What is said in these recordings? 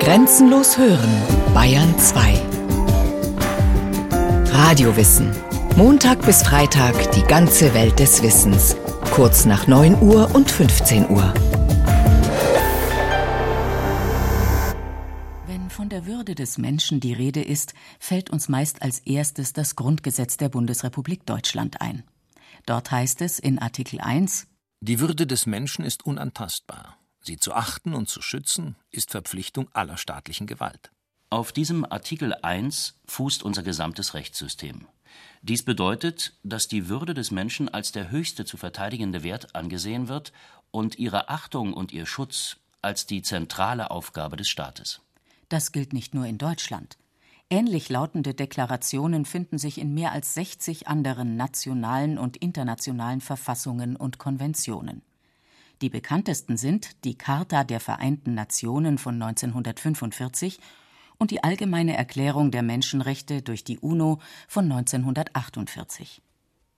Grenzenlos hören, Bayern 2. Radiowissen. Montag bis Freitag die ganze Welt des Wissens. Kurz nach 9 Uhr und 15 Uhr. Wenn von der Würde des Menschen die Rede ist, fällt uns meist als erstes das Grundgesetz der Bundesrepublik Deutschland ein. Dort heißt es in Artikel 1 Die Würde des Menschen ist unantastbar. Sie zu achten und zu schützen, ist Verpflichtung aller staatlichen Gewalt. Auf diesem Artikel 1 fußt unser gesamtes Rechtssystem. Dies bedeutet, dass die Würde des Menschen als der höchste zu verteidigende Wert angesehen wird und ihre Achtung und ihr Schutz als die zentrale Aufgabe des Staates. Das gilt nicht nur in Deutschland. Ähnlich lautende Deklarationen finden sich in mehr als 60 anderen nationalen und internationalen Verfassungen und Konventionen. Die bekanntesten sind die Charta der Vereinten Nationen von 1945 und die Allgemeine Erklärung der Menschenrechte durch die UNO von 1948.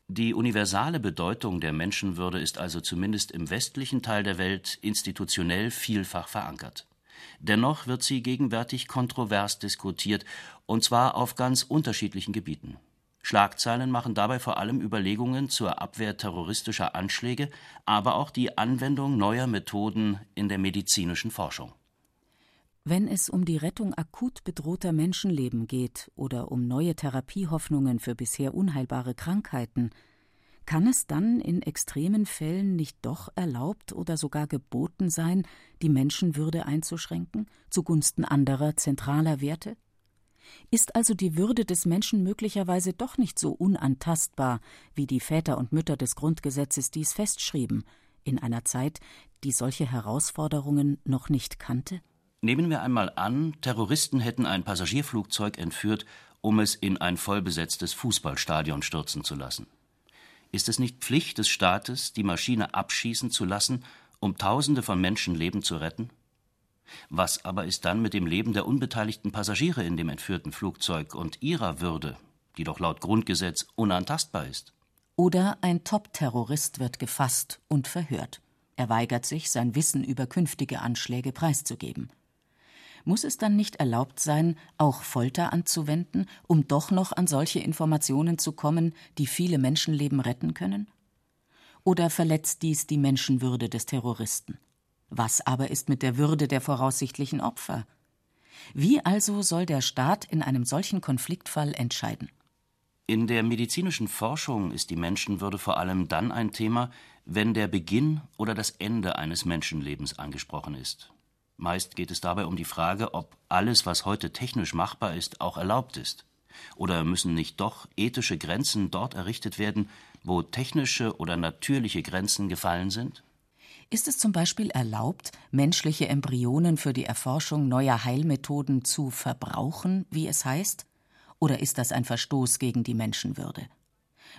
Die universale Bedeutung der Menschenwürde ist also zumindest im westlichen Teil der Welt institutionell vielfach verankert. Dennoch wird sie gegenwärtig kontrovers diskutiert, und zwar auf ganz unterschiedlichen Gebieten. Schlagzeilen machen dabei vor allem Überlegungen zur Abwehr terroristischer Anschläge, aber auch die Anwendung neuer Methoden in der medizinischen Forschung. Wenn es um die Rettung akut bedrohter Menschenleben geht oder um neue Therapiehoffnungen für bisher unheilbare Krankheiten, kann es dann in extremen Fällen nicht doch erlaubt oder sogar geboten sein, die Menschenwürde einzuschränken zugunsten anderer zentraler Werte? Ist also die Würde des Menschen möglicherweise doch nicht so unantastbar, wie die Väter und Mütter des Grundgesetzes dies festschrieben, in einer Zeit, die solche Herausforderungen noch nicht kannte? Nehmen wir einmal an, Terroristen hätten ein Passagierflugzeug entführt, um es in ein vollbesetztes Fußballstadion stürzen zu lassen. Ist es nicht Pflicht des Staates, die Maschine abschießen zu lassen, um Tausende von Menschenleben zu retten? Was aber ist dann mit dem Leben der unbeteiligten Passagiere in dem entführten Flugzeug und ihrer Würde, die doch laut Grundgesetz unantastbar ist? Oder ein Top-Terrorist wird gefasst und verhört. Er weigert sich, sein Wissen über künftige Anschläge preiszugeben. Muss es dann nicht erlaubt sein, auch Folter anzuwenden, um doch noch an solche Informationen zu kommen, die viele Menschenleben retten können? Oder verletzt dies die Menschenwürde des Terroristen? Was aber ist mit der Würde der voraussichtlichen Opfer? Wie also soll der Staat in einem solchen Konfliktfall entscheiden? In der medizinischen Forschung ist die Menschenwürde vor allem dann ein Thema, wenn der Beginn oder das Ende eines Menschenlebens angesprochen ist. Meist geht es dabei um die Frage, ob alles, was heute technisch machbar ist, auch erlaubt ist. Oder müssen nicht doch ethische Grenzen dort errichtet werden, wo technische oder natürliche Grenzen gefallen sind? Ist es zum Beispiel erlaubt, menschliche Embryonen für die Erforschung neuer Heilmethoden zu verbrauchen, wie es heißt? Oder ist das ein Verstoß gegen die Menschenwürde?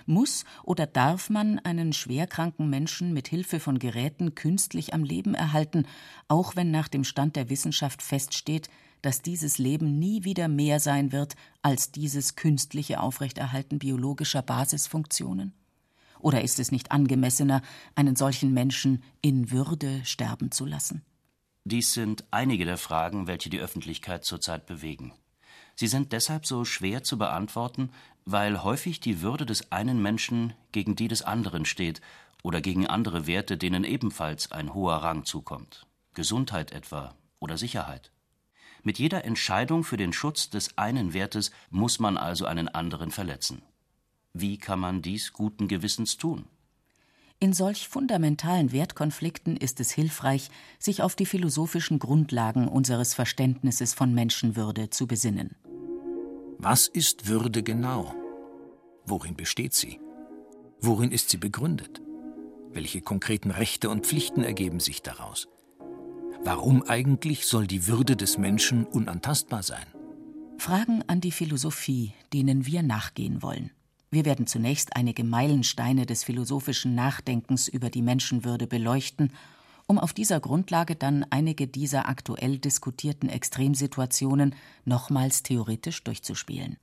Muss oder darf man einen schwerkranken Menschen mit Hilfe von Geräten künstlich am Leben erhalten, auch wenn nach dem Stand der Wissenschaft feststeht, dass dieses Leben nie wieder mehr sein wird als dieses künstliche Aufrechterhalten biologischer Basisfunktionen? Oder ist es nicht angemessener, einen solchen Menschen in Würde sterben zu lassen? Dies sind einige der Fragen, welche die Öffentlichkeit zurzeit bewegen. Sie sind deshalb so schwer zu beantworten, weil häufig die Würde des einen Menschen gegen die des anderen steht oder gegen andere Werte, denen ebenfalls ein hoher Rang zukommt Gesundheit etwa oder Sicherheit. Mit jeder Entscheidung für den Schutz des einen Wertes muss man also einen anderen verletzen. Wie kann man dies guten Gewissens tun? In solch fundamentalen Wertkonflikten ist es hilfreich, sich auf die philosophischen Grundlagen unseres Verständnisses von Menschenwürde zu besinnen. Was ist Würde genau? Worin besteht sie? Worin ist sie begründet? Welche konkreten Rechte und Pflichten ergeben sich daraus? Warum eigentlich soll die Würde des Menschen unantastbar sein? Fragen an die Philosophie, denen wir nachgehen wollen. Wir werden zunächst einige Meilensteine des philosophischen Nachdenkens über die Menschenwürde beleuchten, um auf dieser Grundlage dann einige dieser aktuell diskutierten Extremsituationen nochmals theoretisch durchzuspielen.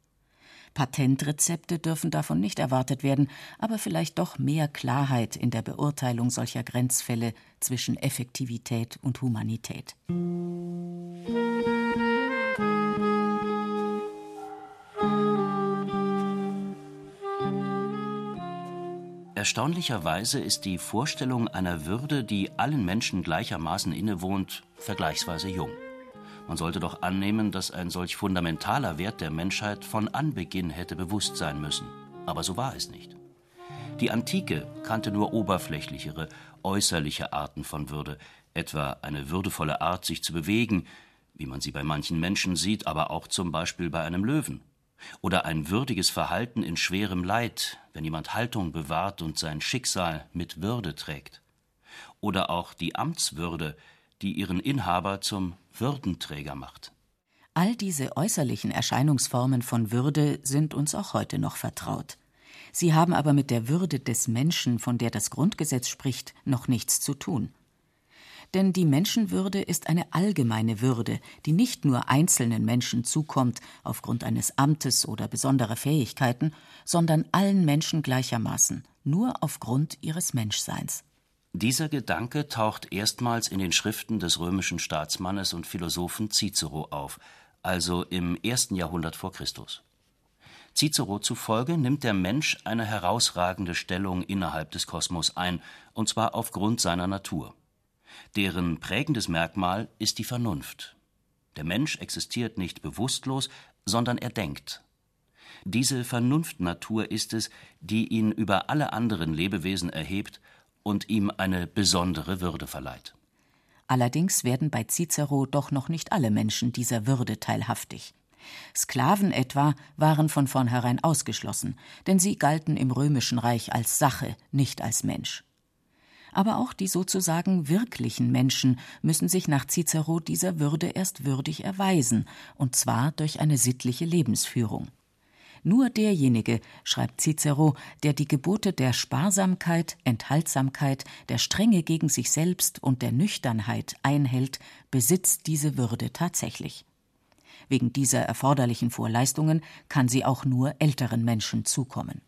Patentrezepte dürfen davon nicht erwartet werden, aber vielleicht doch mehr Klarheit in der Beurteilung solcher Grenzfälle zwischen Effektivität und Humanität. Erstaunlicherweise ist die Vorstellung einer Würde, die allen Menschen gleichermaßen innewohnt, vergleichsweise jung. Man sollte doch annehmen, dass ein solch fundamentaler Wert der Menschheit von Anbeginn hätte bewusst sein müssen. Aber so war es nicht. Die Antike kannte nur oberflächlichere, äußerliche Arten von Würde, etwa eine würdevolle Art, sich zu bewegen, wie man sie bei manchen Menschen sieht, aber auch zum Beispiel bei einem Löwen. Oder ein würdiges Verhalten in schwerem Leid, wenn jemand Haltung bewahrt und sein Schicksal mit Würde trägt. Oder auch die Amtswürde, die ihren Inhaber zum Würdenträger macht. All diese äußerlichen Erscheinungsformen von Würde sind uns auch heute noch vertraut. Sie haben aber mit der Würde des Menschen, von der das Grundgesetz spricht, noch nichts zu tun. Denn die Menschenwürde ist eine allgemeine Würde, die nicht nur einzelnen Menschen zukommt aufgrund eines Amtes oder besonderer Fähigkeiten, sondern allen Menschen gleichermaßen, nur aufgrund ihres Menschseins. Dieser Gedanke taucht erstmals in den Schriften des römischen Staatsmannes und Philosophen Cicero auf, also im ersten Jahrhundert vor Christus. Cicero zufolge nimmt der Mensch eine herausragende Stellung innerhalb des Kosmos ein, und zwar aufgrund seiner Natur. Deren prägendes Merkmal ist die Vernunft. Der Mensch existiert nicht bewusstlos, sondern er denkt. Diese Vernunftnatur ist es, die ihn über alle anderen Lebewesen erhebt und ihm eine besondere Würde verleiht. Allerdings werden bei Cicero doch noch nicht alle Menschen dieser Würde teilhaftig. Sklaven etwa waren von vornherein ausgeschlossen, denn sie galten im römischen Reich als Sache, nicht als Mensch. Aber auch die sozusagen wirklichen Menschen müssen sich nach Cicero dieser Würde erst würdig erweisen, und zwar durch eine sittliche Lebensführung. Nur derjenige, schreibt Cicero, der die Gebote der Sparsamkeit, Enthaltsamkeit, der Strenge gegen sich selbst und der Nüchternheit einhält, besitzt diese Würde tatsächlich. Wegen dieser erforderlichen Vorleistungen kann sie auch nur älteren Menschen zukommen.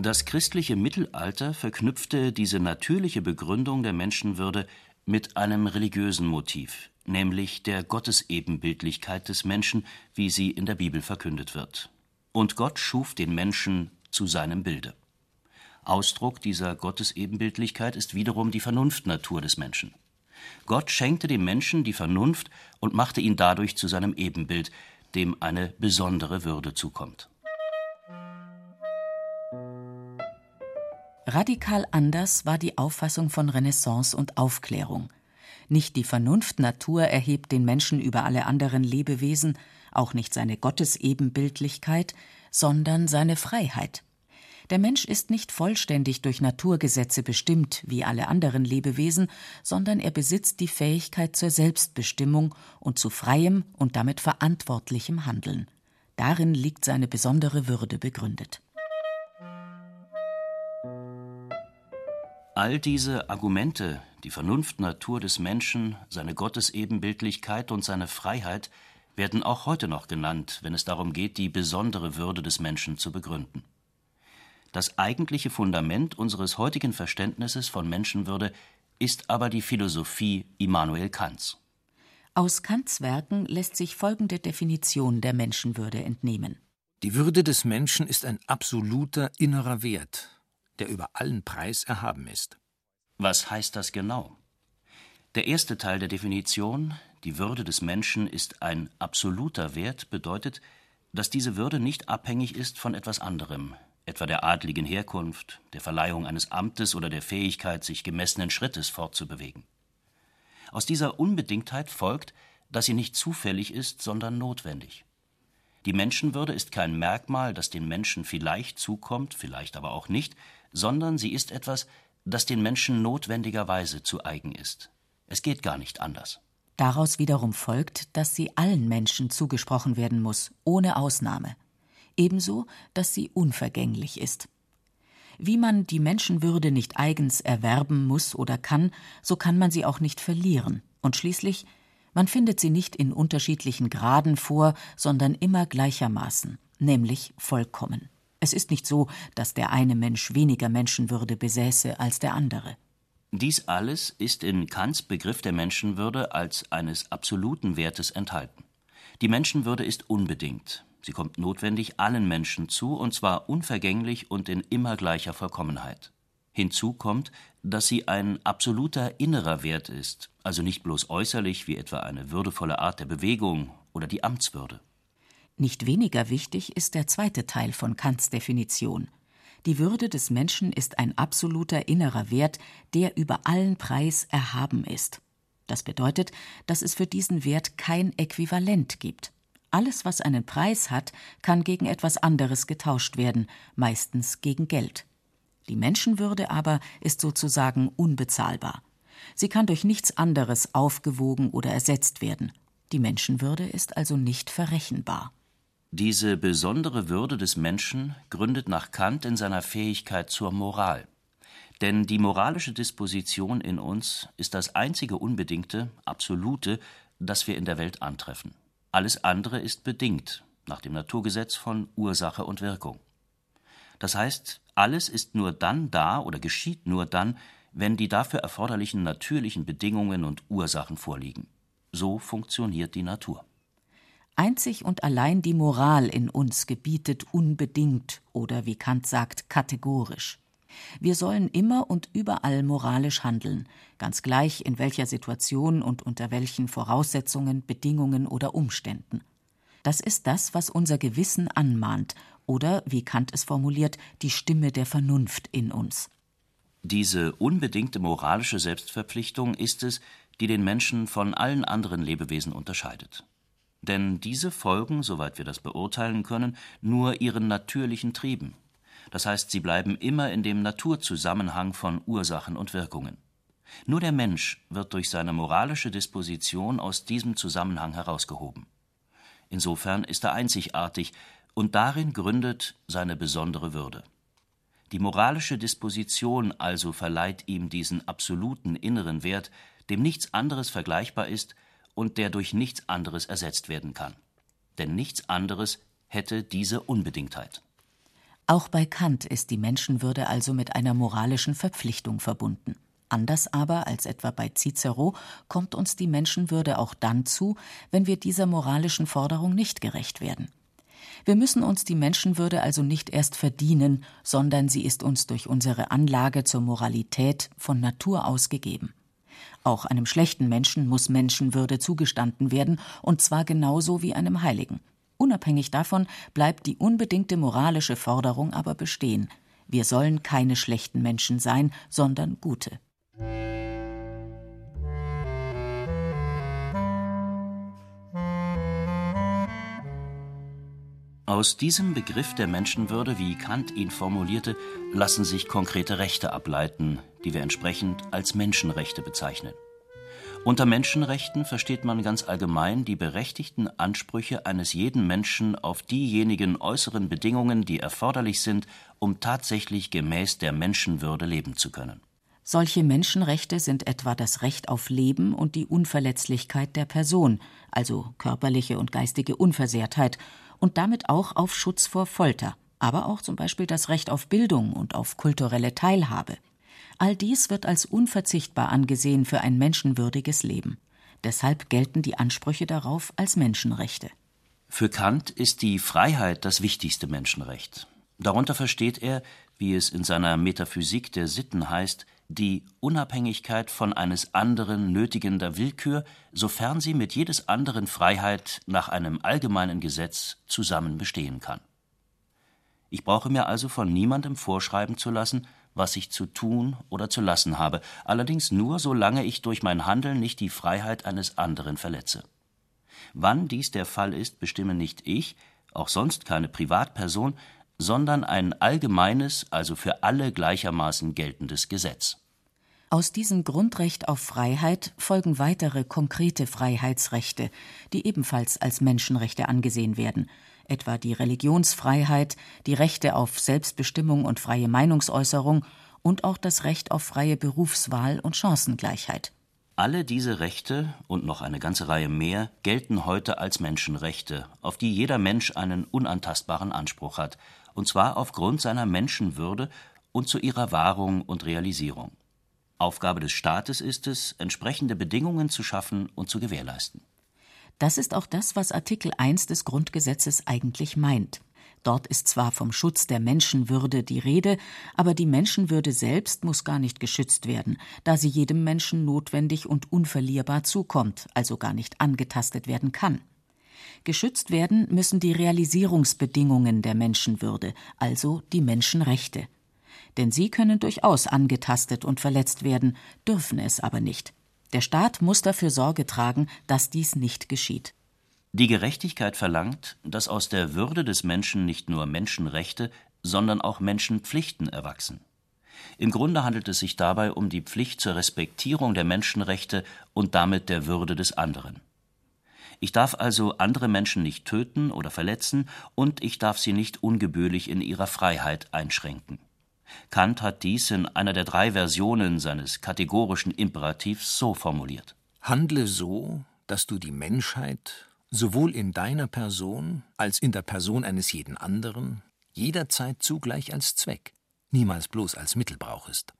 Das christliche Mittelalter verknüpfte diese natürliche Begründung der Menschenwürde mit einem religiösen Motiv, nämlich der Gottesebenbildlichkeit des Menschen, wie sie in der Bibel verkündet wird. Und Gott schuf den Menschen zu seinem Bilde. Ausdruck dieser Gottesebenbildlichkeit ist wiederum die Vernunftnatur des Menschen. Gott schenkte dem Menschen die Vernunft und machte ihn dadurch zu seinem Ebenbild, dem eine besondere Würde zukommt. Radikal anders war die Auffassung von Renaissance und Aufklärung. Nicht die Vernunftnatur erhebt den Menschen über alle anderen Lebewesen, auch nicht seine Gottesebenbildlichkeit, sondern seine Freiheit. Der Mensch ist nicht vollständig durch Naturgesetze bestimmt wie alle anderen Lebewesen, sondern er besitzt die Fähigkeit zur Selbstbestimmung und zu freiem und damit verantwortlichem Handeln. Darin liegt seine besondere Würde begründet. All diese Argumente, die Vernunftnatur des Menschen, seine Gottesebenbildlichkeit und seine Freiheit, werden auch heute noch genannt, wenn es darum geht, die besondere Würde des Menschen zu begründen. Das eigentliche Fundament unseres heutigen Verständnisses von Menschenwürde ist aber die Philosophie Immanuel Kants. Aus Kants Werken lässt sich folgende Definition der Menschenwürde entnehmen. Die Würde des Menschen ist ein absoluter innerer Wert, der über allen Preis erhaben ist. Was heißt das genau? Der erste Teil der Definition, die Würde des Menschen ist ein absoluter Wert, bedeutet, dass diese Würde nicht abhängig ist von etwas anderem, etwa der adligen Herkunft, der Verleihung eines Amtes oder der Fähigkeit, sich gemessenen Schrittes fortzubewegen. Aus dieser Unbedingtheit folgt, dass sie nicht zufällig ist, sondern notwendig. Die Menschenwürde ist kein Merkmal, das den Menschen vielleicht zukommt, vielleicht aber auch nicht, sondern sie ist etwas, das den Menschen notwendigerweise zu eigen ist. Es geht gar nicht anders. Daraus wiederum folgt, dass sie allen Menschen zugesprochen werden muss, ohne Ausnahme. Ebenso, dass sie unvergänglich ist. Wie man die Menschenwürde nicht eigens erwerben muss oder kann, so kann man sie auch nicht verlieren. Und schließlich, man findet sie nicht in unterschiedlichen Graden vor, sondern immer gleichermaßen, nämlich vollkommen. Es ist nicht so, dass der eine Mensch weniger Menschenwürde besäße als der andere. Dies alles ist in Kants Begriff der Menschenwürde als eines absoluten Wertes enthalten. Die Menschenwürde ist unbedingt. Sie kommt notwendig allen Menschen zu, und zwar unvergänglich und in immer gleicher Vollkommenheit. Hinzu kommt, dass sie ein absoluter innerer Wert ist, also nicht bloß äußerlich wie etwa eine würdevolle Art der Bewegung oder die Amtswürde. Nicht weniger wichtig ist der zweite Teil von Kants Definition. Die Würde des Menschen ist ein absoluter innerer Wert, der über allen Preis erhaben ist. Das bedeutet, dass es für diesen Wert kein Äquivalent gibt. Alles, was einen Preis hat, kann gegen etwas anderes getauscht werden, meistens gegen Geld. Die Menschenwürde aber ist sozusagen unbezahlbar. Sie kann durch nichts anderes aufgewogen oder ersetzt werden. Die Menschenwürde ist also nicht verrechenbar. Diese besondere Würde des Menschen gründet nach Kant in seiner Fähigkeit zur Moral. Denn die moralische Disposition in uns ist das einzige unbedingte, absolute, das wir in der Welt antreffen. Alles andere ist bedingt nach dem Naturgesetz von Ursache und Wirkung. Das heißt, alles ist nur dann da oder geschieht nur dann, wenn die dafür erforderlichen natürlichen Bedingungen und Ursachen vorliegen. So funktioniert die Natur. Einzig und allein die Moral in uns gebietet unbedingt oder wie Kant sagt, kategorisch. Wir sollen immer und überall moralisch handeln, ganz gleich in welcher Situation und unter welchen Voraussetzungen, Bedingungen oder Umständen. Das ist das, was unser Gewissen anmahnt oder, wie Kant es formuliert, die Stimme der Vernunft in uns. Diese unbedingte moralische Selbstverpflichtung ist es, die den Menschen von allen anderen Lebewesen unterscheidet. Denn diese folgen, soweit wir das beurteilen können, nur ihren natürlichen Trieben. Das heißt, sie bleiben immer in dem Naturzusammenhang von Ursachen und Wirkungen. Nur der Mensch wird durch seine moralische Disposition aus diesem Zusammenhang herausgehoben. Insofern ist er einzigartig, und darin gründet seine besondere Würde. Die moralische Disposition also verleiht ihm diesen absoluten inneren Wert, dem nichts anderes vergleichbar ist und der durch nichts anderes ersetzt werden kann. Denn nichts anderes hätte diese Unbedingtheit. Auch bei Kant ist die Menschenwürde also mit einer moralischen Verpflichtung verbunden. Anders aber als etwa bei Cicero kommt uns die Menschenwürde auch dann zu, wenn wir dieser moralischen Forderung nicht gerecht werden. Wir müssen uns die Menschenwürde also nicht erst verdienen, sondern sie ist uns durch unsere Anlage zur Moralität von Natur aus gegeben. Auch einem schlechten Menschen muss Menschenwürde zugestanden werden, und zwar genauso wie einem Heiligen. Unabhängig davon bleibt die unbedingte moralische Forderung aber bestehen. Wir sollen keine schlechten Menschen sein, sondern gute. Aus diesem Begriff der Menschenwürde, wie Kant ihn formulierte, lassen sich konkrete Rechte ableiten, die wir entsprechend als Menschenrechte bezeichnen. Unter Menschenrechten versteht man ganz allgemein die berechtigten Ansprüche eines jeden Menschen auf diejenigen äußeren Bedingungen, die erforderlich sind, um tatsächlich gemäß der Menschenwürde leben zu können. Solche Menschenrechte sind etwa das Recht auf Leben und die Unverletzlichkeit der Person, also körperliche und geistige Unversehrtheit, und damit auch auf Schutz vor Folter, aber auch zum Beispiel das Recht auf Bildung und auf kulturelle Teilhabe. All dies wird als unverzichtbar angesehen für ein menschenwürdiges Leben. Deshalb gelten die Ansprüche darauf als Menschenrechte. Für Kant ist die Freiheit das wichtigste Menschenrecht. Darunter versteht er, wie es in seiner Metaphysik der Sitten heißt, die Unabhängigkeit von eines anderen nötigender Willkür, sofern sie mit jedes anderen Freiheit nach einem allgemeinen Gesetz zusammen bestehen kann. Ich brauche mir also von niemandem vorschreiben zu lassen, was ich zu tun oder zu lassen habe, allerdings nur, solange ich durch mein Handeln nicht die Freiheit eines anderen verletze. Wann dies der Fall ist, bestimme nicht ich, auch sonst keine Privatperson, sondern ein allgemeines, also für alle gleichermaßen geltendes Gesetz. Aus diesem Grundrecht auf Freiheit folgen weitere konkrete Freiheitsrechte, die ebenfalls als Menschenrechte angesehen werden, etwa die Religionsfreiheit, die Rechte auf Selbstbestimmung und freie Meinungsäußerung und auch das Recht auf freie Berufswahl und Chancengleichheit. Alle diese Rechte und noch eine ganze Reihe mehr gelten heute als Menschenrechte, auf die jeder Mensch einen unantastbaren Anspruch hat, und zwar aufgrund seiner Menschenwürde und zu ihrer Wahrung und Realisierung. Aufgabe des Staates ist es, entsprechende Bedingungen zu schaffen und zu gewährleisten. Das ist auch das, was Artikel 1 des Grundgesetzes eigentlich meint. Dort ist zwar vom Schutz der Menschenwürde die Rede, aber die Menschenwürde selbst muss gar nicht geschützt werden, da sie jedem Menschen notwendig und unverlierbar zukommt, also gar nicht angetastet werden kann. Geschützt werden müssen die Realisierungsbedingungen der Menschenwürde, also die Menschenrechte. Denn sie können durchaus angetastet und verletzt werden, dürfen es aber nicht. Der Staat muss dafür Sorge tragen, dass dies nicht geschieht. Die Gerechtigkeit verlangt, dass aus der Würde des Menschen nicht nur Menschenrechte, sondern auch Menschenpflichten erwachsen. Im Grunde handelt es sich dabei um die Pflicht zur Respektierung der Menschenrechte und damit der Würde des anderen. Ich darf also andere Menschen nicht töten oder verletzen und ich darf sie nicht ungebührlich in ihrer Freiheit einschränken. Kant hat dies in einer der drei Versionen seines kategorischen Imperativs so formuliert. Handle so, dass du die Menschheit sowohl in deiner Person als in der Person eines jeden anderen, jederzeit zugleich als Zweck, niemals bloß als Mittel brauchest.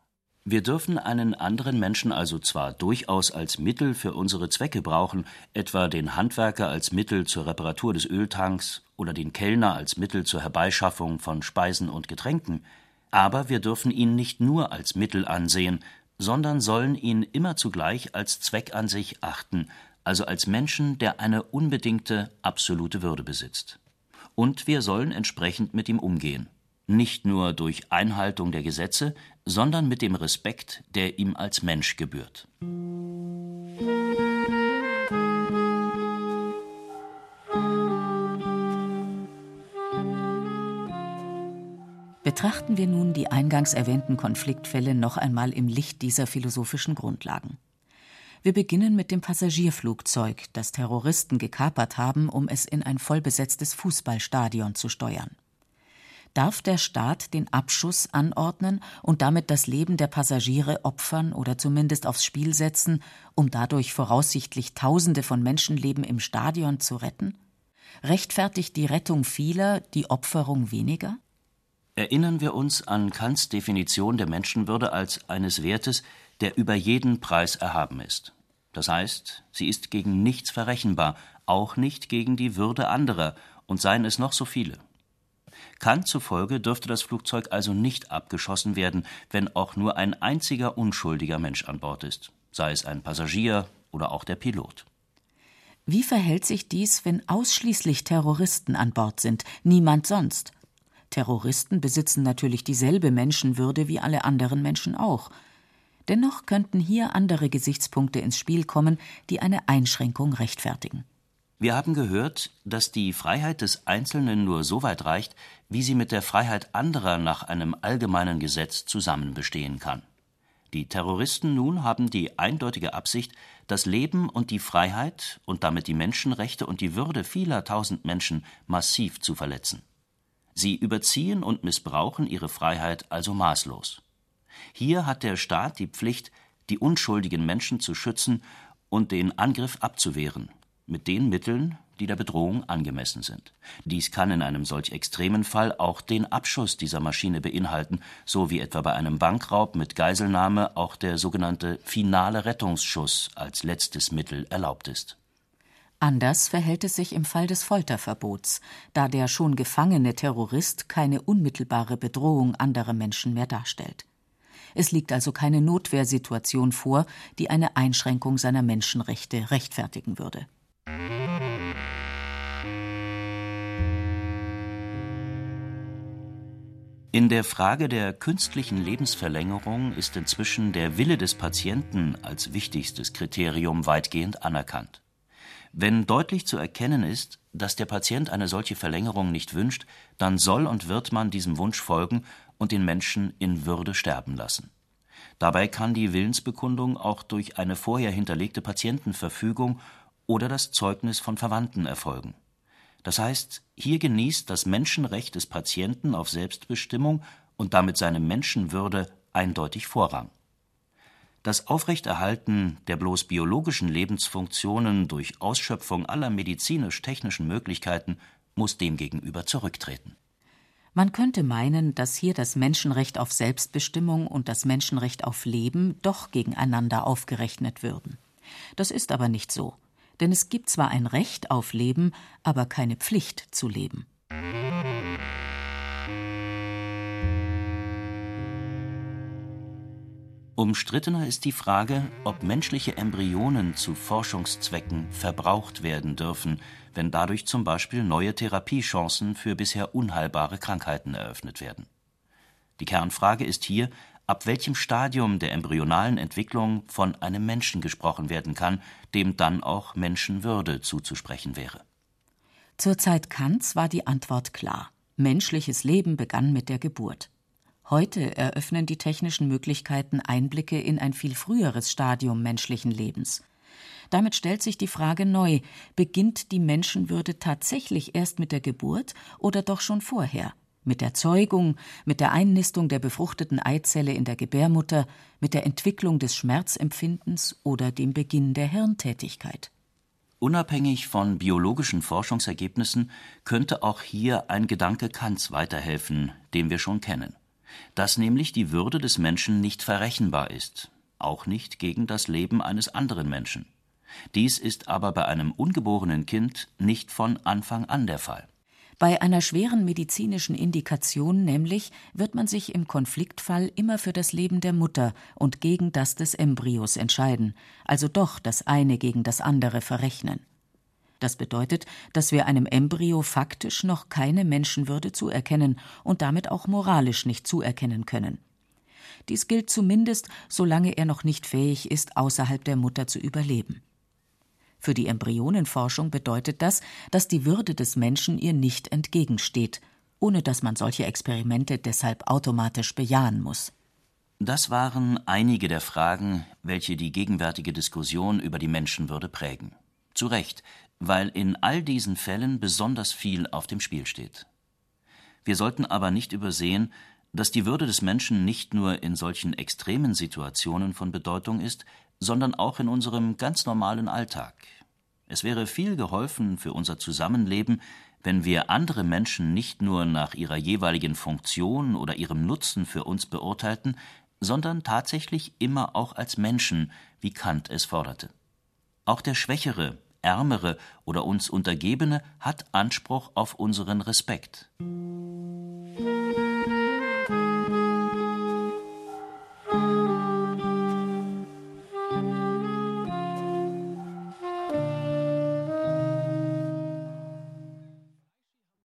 Wir dürfen einen anderen Menschen also zwar durchaus als Mittel für unsere Zwecke brauchen, etwa den Handwerker als Mittel zur Reparatur des Öltanks oder den Kellner als Mittel zur Herbeischaffung von Speisen und Getränken, aber wir dürfen ihn nicht nur als Mittel ansehen, sondern sollen ihn immer zugleich als Zweck an sich achten, also als Menschen, der eine unbedingte, absolute Würde besitzt. Und wir sollen entsprechend mit ihm umgehen. Nicht nur durch Einhaltung der Gesetze, sondern mit dem Respekt, der ihm als Mensch gebührt. Betrachten wir nun die eingangs erwähnten Konfliktfälle noch einmal im Licht dieser philosophischen Grundlagen. Wir beginnen mit dem Passagierflugzeug, das Terroristen gekapert haben, um es in ein vollbesetztes Fußballstadion zu steuern. Darf der Staat den Abschuss anordnen und damit das Leben der Passagiere opfern oder zumindest aufs Spiel setzen, um dadurch voraussichtlich Tausende von Menschenleben im Stadion zu retten? Rechtfertigt die Rettung vieler die Opferung weniger? Erinnern wir uns an Kants Definition der Menschenwürde als eines Wertes, der über jeden Preis erhaben ist. Das heißt, sie ist gegen nichts verrechenbar, auch nicht gegen die Würde anderer, und seien es noch so viele. Kant zufolge dürfte das Flugzeug also nicht abgeschossen werden, wenn auch nur ein einziger unschuldiger Mensch an Bord ist, sei es ein Passagier oder auch der Pilot. Wie verhält sich dies, wenn ausschließlich Terroristen an Bord sind, niemand sonst? Terroristen besitzen natürlich dieselbe Menschenwürde wie alle anderen Menschen auch. Dennoch könnten hier andere Gesichtspunkte ins Spiel kommen, die eine Einschränkung rechtfertigen. Wir haben gehört, dass die Freiheit des Einzelnen nur so weit reicht, wie sie mit der Freiheit anderer nach einem allgemeinen Gesetz zusammen bestehen kann. Die Terroristen nun haben die eindeutige Absicht, das Leben und die Freiheit und damit die Menschenrechte und die Würde vieler tausend Menschen massiv zu verletzen. Sie überziehen und missbrauchen ihre Freiheit also maßlos. Hier hat der Staat die Pflicht, die unschuldigen Menschen zu schützen und den Angriff abzuwehren, mit den Mitteln, die der Bedrohung angemessen sind. Dies kann in einem solch extremen Fall auch den Abschuss dieser Maschine beinhalten, so wie etwa bei einem Bankraub mit Geiselnahme auch der sogenannte finale Rettungsschuss als letztes Mittel erlaubt ist. Anders verhält es sich im Fall des Folterverbots, da der schon gefangene Terrorist keine unmittelbare Bedrohung anderer Menschen mehr darstellt. Es liegt also keine Notwehrsituation vor, die eine Einschränkung seiner Menschenrechte rechtfertigen würde. In der Frage der künstlichen Lebensverlängerung ist inzwischen der Wille des Patienten als wichtigstes Kriterium weitgehend anerkannt. Wenn deutlich zu erkennen ist, dass der Patient eine solche Verlängerung nicht wünscht, dann soll und wird man diesem Wunsch folgen und den Menschen in Würde sterben lassen. Dabei kann die Willensbekundung auch durch eine vorher hinterlegte Patientenverfügung oder das Zeugnis von Verwandten erfolgen. Das heißt, hier genießt das Menschenrecht des Patienten auf Selbstbestimmung und damit seine Menschenwürde eindeutig Vorrang. Das Aufrechterhalten der bloß biologischen Lebensfunktionen durch Ausschöpfung aller medizinisch-technischen Möglichkeiten muss demgegenüber zurücktreten. Man könnte meinen, dass hier das Menschenrecht auf Selbstbestimmung und das Menschenrecht auf Leben doch gegeneinander aufgerechnet würden. Das ist aber nicht so. Denn es gibt zwar ein Recht auf Leben, aber keine Pflicht zu leben. Umstrittener ist die Frage, ob menschliche Embryonen zu Forschungszwecken verbraucht werden dürfen, wenn dadurch zum Beispiel neue Therapiechancen für bisher unheilbare Krankheiten eröffnet werden. Die Kernfrage ist hier, ab welchem Stadium der embryonalen Entwicklung von einem Menschen gesprochen werden kann, dem dann auch Menschenwürde zuzusprechen wäre. Zur Zeit Kants war die Antwort klar. Menschliches Leben begann mit der Geburt. Heute eröffnen die technischen Möglichkeiten Einblicke in ein viel früheres Stadium menschlichen Lebens. Damit stellt sich die Frage neu, beginnt die Menschenwürde tatsächlich erst mit der Geburt oder doch schon vorher? Mit der Zeugung, mit der Einnistung der befruchteten Eizelle in der Gebärmutter, mit der Entwicklung des Schmerzempfindens oder dem Beginn der Hirntätigkeit. Unabhängig von biologischen Forschungsergebnissen könnte auch hier ein Gedanke Kants weiterhelfen, den wir schon kennen dass nämlich die Würde des Menschen nicht verrechenbar ist, auch nicht gegen das Leben eines anderen Menschen. Dies ist aber bei einem ungeborenen Kind nicht von Anfang an der Fall. Bei einer schweren medizinischen Indikation nämlich wird man sich im Konfliktfall immer für das Leben der Mutter und gegen das des Embryos entscheiden, also doch das eine gegen das andere verrechnen. Das bedeutet, dass wir einem Embryo faktisch noch keine Menschenwürde zuerkennen und damit auch moralisch nicht zuerkennen können. Dies gilt zumindest, solange er noch nicht fähig ist, außerhalb der Mutter zu überleben. Für die Embryonenforschung bedeutet das, dass die Würde des Menschen ihr nicht entgegensteht, ohne dass man solche Experimente deshalb automatisch bejahen muss. Das waren einige der Fragen, welche die gegenwärtige Diskussion über die Menschenwürde prägen. Zu Recht, weil in all diesen Fällen besonders viel auf dem Spiel steht. Wir sollten aber nicht übersehen, dass die Würde des Menschen nicht nur in solchen extremen Situationen von Bedeutung ist, sondern auch in unserem ganz normalen Alltag. Es wäre viel geholfen für unser Zusammenleben, wenn wir andere Menschen nicht nur nach ihrer jeweiligen Funktion oder ihrem Nutzen für uns beurteilten, sondern tatsächlich immer auch als Menschen, wie Kant es forderte. Auch der Schwächere, Ärmere oder uns Untergebene hat Anspruch auf unseren Respekt.